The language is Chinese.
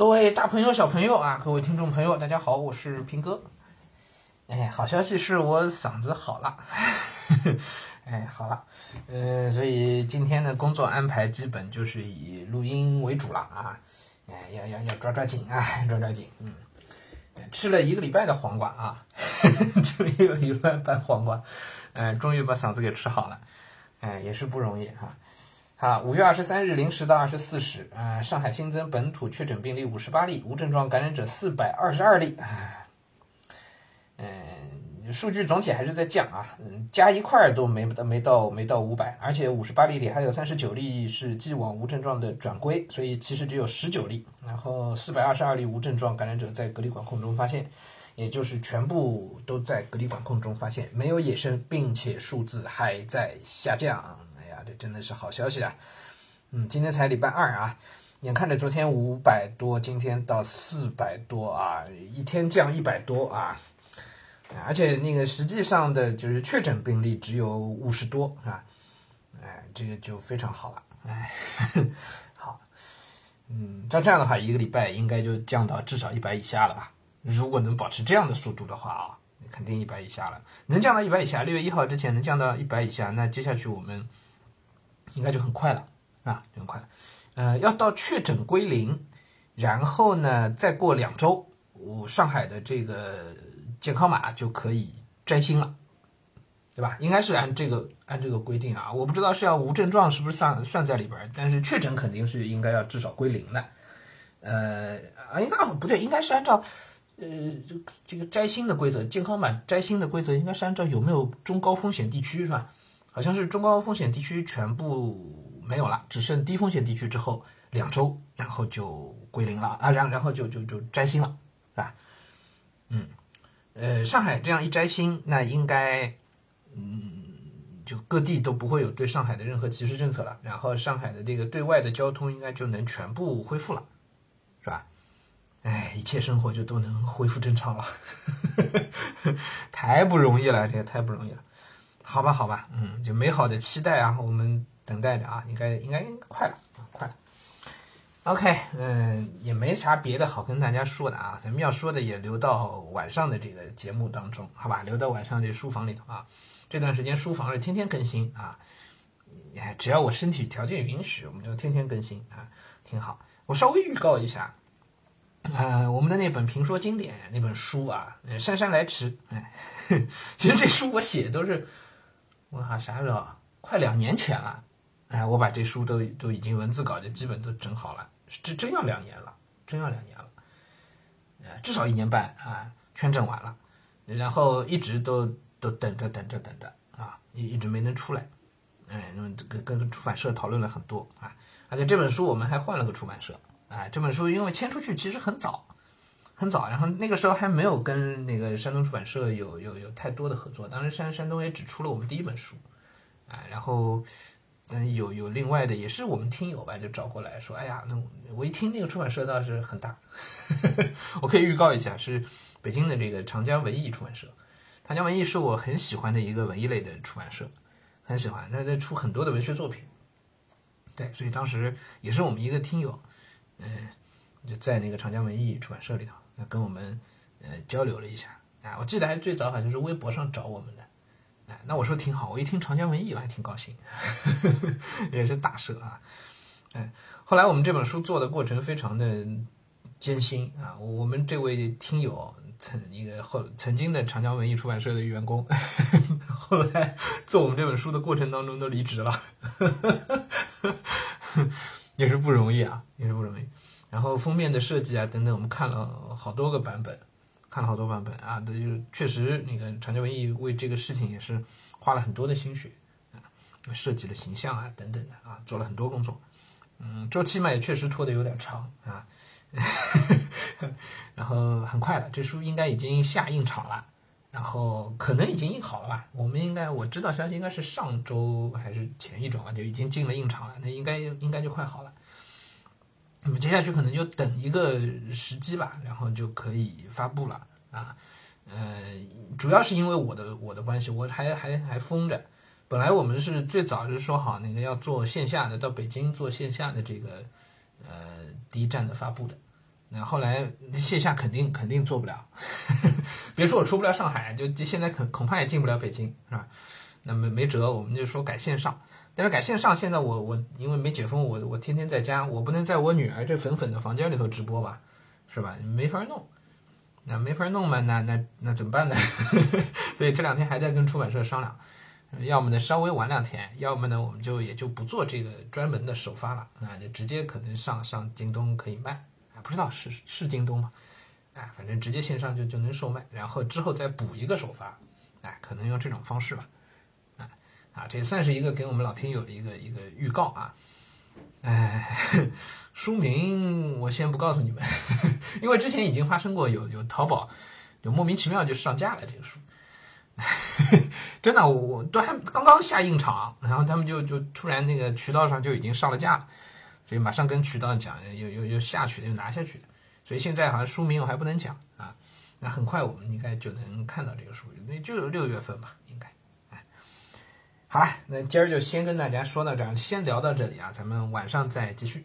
各位大朋友、小朋友啊，各位听众朋友，大家好，我是平哥。哎，好消息是我嗓子好了，哎，好了，嗯，所以今天的工作安排基本就是以录音为主了啊，哎，要要要抓抓紧啊，抓抓紧，嗯，吃了一个礼拜的黄瓜啊，吃了一个礼拜半黄瓜，哎，终于把嗓子给吃好了，哎，也是不容易哈。好，五月二十三日零时到二十四时，啊，上海新增本土确诊病例五十八例，无症状感染者四百二十二例，啊，嗯，数据总体还是在降啊，嗯，加一块都没没到没到五百，而且五十八例里还有三十九例是既往无症状的转归，所以其实只有十九例，然后四百二十二例无症状感染者在隔离管控中发现，也就是全部都在隔离管控中发现，没有野生，并且数字还在下降。这真的是好消息啊！嗯，今天才礼拜二啊，眼看着昨天五百多，今天到四百多啊，一天降一百多啊，而且那个实际上的就是确诊病例只有五十多啊，哎，这个就非常好了，哎，好，嗯，照这样的话，一个礼拜应该就降到至少一百以下了吧？如果能保持这样的速度的话啊，肯定一百以下了。能降到一百以下，六月一号之前能降到一百以下，那接下去我们。应该就很快了，啊，很快，呃，要到确诊归零，然后呢，再过两周，我上海的这个健康码就可以摘星了，对吧？应该是按这个按这个规定啊，我不知道是要无症状是不是算算在里边，但是确诊肯定是应该要至少归零的，呃，啊，应该不对，应该是按照呃这这个摘星的规则，健康码摘星的规则应该是按照有没有中高风险地区是吧？好像是中高风险地区全部没有了，只剩低风险地区之后两周，然后就归零了啊，然然后就就就摘星了，是吧？嗯，呃，上海这样一摘星，那应该，嗯，就各地都不会有对上海的任何歧视政策了，然后上海的这个对外的交通应该就能全部恢复了，是吧？哎，一切生活就都能恢复正常了，太不容易了，这也太不容易了。好吧，好吧，嗯，就美好的期待啊，我们等待着啊，应该应该快了啊，快了。OK，嗯，也没啥别的好跟大家说的啊，咱们要说的也留到晚上的这个节目当中，好吧？留到晚上这书房里头啊。这段时间书房是天天更新啊，哎，只要我身体条件允许，我们就天天更新啊，挺好。我稍微预告一下，啊，我们的那本评说经典那本书啊，姗姗来迟，哎，其实这书我写都是。我哈啥时候？快两年前了，哎，我把这书都都已经文字稿就基本都整好了，这真要两年了，真要两年了，哎，至少一年半啊，全整完了，然后一直都都等着等着等着啊，一一直没能出来，哎，那么这个跟出版社讨论了很多啊，而且这本书我们还换了个出版社，哎，这本书因为签出去其实很早。很早，然后那个时候还没有跟那个山东出版社有有有太多的合作。当时山山东也只出了我们第一本书，啊，然后嗯有有另外的也是我们听友吧，就找过来说，哎呀，那我一听那个出版社倒是很大，我可以预告一下，是北京的这个长江文艺出版社。长江文艺是我很喜欢的一个文艺类的出版社，很喜欢，那在出很多的文学作品。对，所以当时也是我们一个听友，嗯，就在那个长江文艺出版社里头。跟我们呃交流了一下啊，我记得还最早好像是微博上找我们的，哎，那我说挺好，我一听长江文艺我还挺高兴，也是大社啊，哎，后来我们这本书做的过程非常的艰辛啊，我们这位听友曾一个后曾经的长江文艺出版社的员工，后来做我们这本书的过程当中都离职了，也是不容易啊，也是不容易。然后封面的设计啊等等，我们看了好多个版本，看了好多版本啊，这就确实那个长江文艺为这个事情也是花了很多的心血啊，设计了形象啊等等的啊，做了很多工作。嗯，周期嘛也确实拖得有点长啊，然后很快了，这书应该已经下印厂了，然后可能已经印好了吧？我们应该我知道消息应该是上周还是前一周啊，就已经进了印厂了，那应该应该就快好了。那么接下去可能就等一个时机吧，然后就可以发布了啊。呃，主要是因为我的我的关系，我还还还封着。本来我们是最早就说好那个要做线下的，到北京做线下的这个呃第一站的发布的那后来线下肯定肯定做不了，别说我出不了上海，就就现在恐恐怕也进不了北京，是吧？那没没辙，我们就说改线上。但是改线上，现在我我因为没解封，我我天天在家，我不能在我女儿这粉粉的房间里头直播吧，是吧？没法弄，那没法弄嘛，那那那怎么办呢？所以这两天还在跟出版社商量，要么呢稍微晚两天，要么呢我们就也就不做这个专门的首发了，啊，就直接可能上上京东可以卖，啊，不知道是是京东吗？哎，反正直接线上就就能售卖，然后之后再补一个首发，哎，可能用这种方式吧。啊，这也算是一个给我们老听友的一个一个预告啊，哎，书名我先不告诉你们，因为之前已经发生过有有淘宝就莫名其妙就上架了这个书，真的我都还刚刚下印厂，然后他们就就突然那个渠道上就已经上了架了，所以马上跟渠道讲又又又下去了又拿下去了，所以现在好像书名我还不能讲啊，那很快我们应该就能看到这个书，那就六月份吧。好了，那今儿就先跟大家说到这儿，先聊到这里啊，咱们晚上再继续。